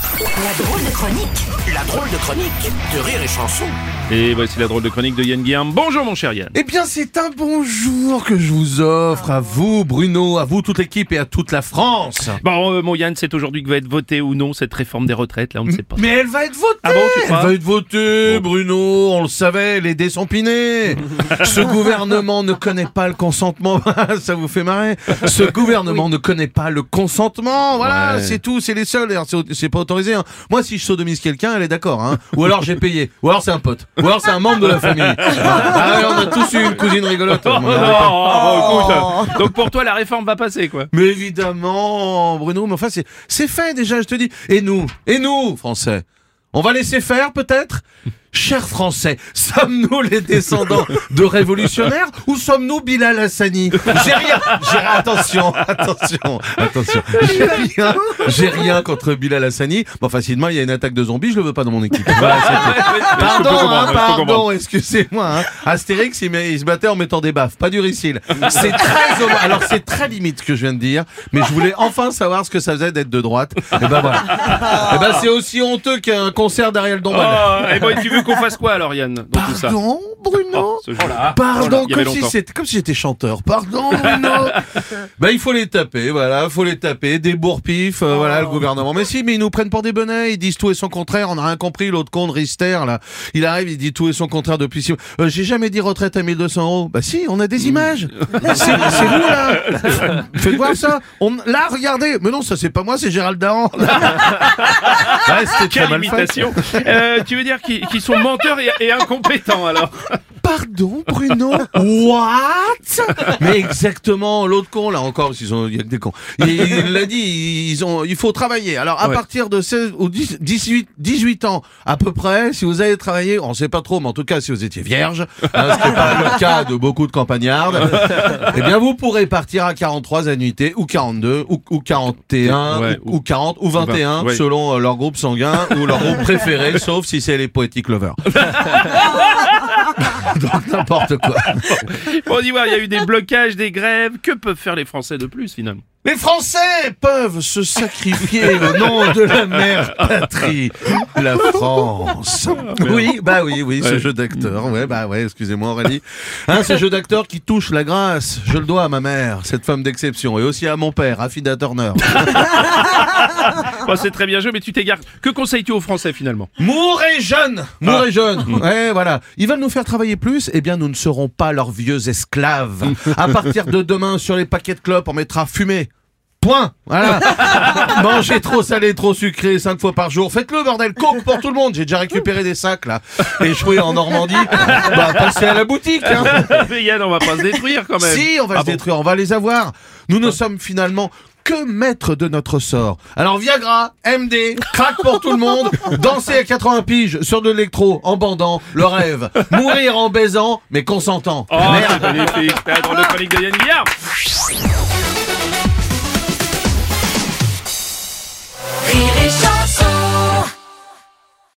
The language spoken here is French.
La drôle de chronique La drôle de chronique de Rire et Chanson. Et voici la drôle de chronique de Yann Guillaume. Bonjour mon cher Yann. Eh bien, c'est un bonjour que je vous offre à vous, Bruno, à vous, toute l'équipe et à toute la France. Bon, euh, mon Yann, c'est aujourd'hui que va être votée ou non cette réforme des retraites, là, on ne sait pas. Mais elle va être votée Ah bon, tu Elle va être votée, Bruno, on le savait, les dés sont pinés. Ce gouvernement ne connaît pas le consentement, ça vous fait marrer. Ce gouvernement ne connaît pas le consentement, voilà, Ouais. c'est tout, c'est les seuls, c'est pas autorisé. hein. Moi, si je sodomise quelqu'un, elle est d'accord, hein. ou alors j'ai payé, ou alors c'est un pote, ou alors c'est un membre de la famille. Ah, ouais, on a tous eu une cousine rigolote. Oh, non, pas- oh, écoute, donc pour toi, la réforme va passer, quoi. Mais évidemment, Bruno, mais enfin, c'est, c'est fait déjà, je te dis. Et nous, et nous, Français, on va laisser faire peut-être? Chers Français, sommes-nous les descendants de révolutionnaires ou sommes-nous Bilal Hassani J'ai rien, j'ai rien, attention, attention, attention. J'ai rien, j'ai rien contre Bilal Hassani. Bon, facilement, il y a une attaque de zombies, je le veux pas dans mon équipe. Voilà. Pardon, hein, pardon, excusez-moi. Hein. Astérix, il, met- il se battait en mettant des baffes, pas du ricil. C'est très Alors c'est très limite ce que je viens de dire, mais je voulais enfin savoir ce que ça faisait d'être de droite. Et ben voilà. Et ben c'est aussi honteux qu'un concert d'Ariel Dombal. Oh, et bon, et tu veux qu'on fasse quoi alors, Yann, dans tout ça? Bruno Oh. Pardon, Il comme si c'était comme si j'étais chanteur. Pardon, Bruno. bah il faut les taper, voilà, faut les taper, des bourre-pifs, euh, voilà le gouvernement. Mais si, mais ils nous prennent pour des bonnets, ils disent tout et son contraire. On n'a rien compris. L'autre con de Rister là, il arrive, il dit tout et son contraire depuis. six. Euh, J'ai jamais dit retraite à 1200 euros. Bah si, on a des images. c'est c'est vous là. Faites voir ça. On, là, regardez. Mais non, ça c'est pas moi, c'est Gérald Daran. ouais, c'était très Quelle imitation Euh, Tu veux dire qu'ils qu'ils sont menteurs et, et incompétents, alors? Pardon, Bruno? What? Mais exactement, l'autre con, là encore, parce il y a que des cons. Il il l'a dit, ils ont, il faut travailler. Alors, à Ouais. partir de 16 ou 10 18, 18 ans, à peu près, si vous avez travaillé, on sait pas trop, mais en tout cas, si vous étiez vierge, hein, ce qui n'est pas le cas de beaucoup de campagnardes, eh bien, vous pourrez partir à 43 annuités, ou 42, ou, ou 41, Ouais, ou, ou 40, ou 21, ouais. selon euh, leur groupe sanguin, ou leur groupe préféré, sauf si c'est les poétiques lovers. Donc, n'importe quoi. Bon, on y va, il y a eu des blocages, des grèves. Que peuvent faire les Français de plus, finalement? Les Français peuvent se sacrifier au nom de la mère patrie, la France. Oui, bah oui, oui, ce Ouais. jeu d'acteur. Ouais, bah ouais, excusez-moi Aurélie. Hein, ce jeu d'acteur qui touche la grâce, je le dois à ma mère, cette femme d'exception, et aussi à mon père, Affida Turner. C'est très bien joué, mais tu t'égares. Que conseilles-tu aux Français, finalement? Mourez jeunes Mourez Ah. jeunes Ouais, voilà. Ils veulent nous faire travailler plus, eh bien nous ne serons pas leurs vieux esclaves. À partir de demain, sur les paquets de clopes, on mettra fumée. Point Voilà Mangez trop salé, trop sucré, cinq fois par jour. Faites-le, bordel Coke pour tout le monde J'ai déjà récupéré des sacs, là. Échoués en Normandie. Bah, passez à la boutique, hein Mais Yann, on va pas se détruire, quand même si, on va Ah se bon détruire, on va les avoir. Nous ne sommes finalement que maîtres de notre sort. Alors Viagra, MD, crack pour tout le monde, danser à 80 piges sur de l'électro en bandant, le rêve. Mourir en baisant, mais consentant. Oh, c'est magnifique, c'est la drôle de chronique de Yann Guillard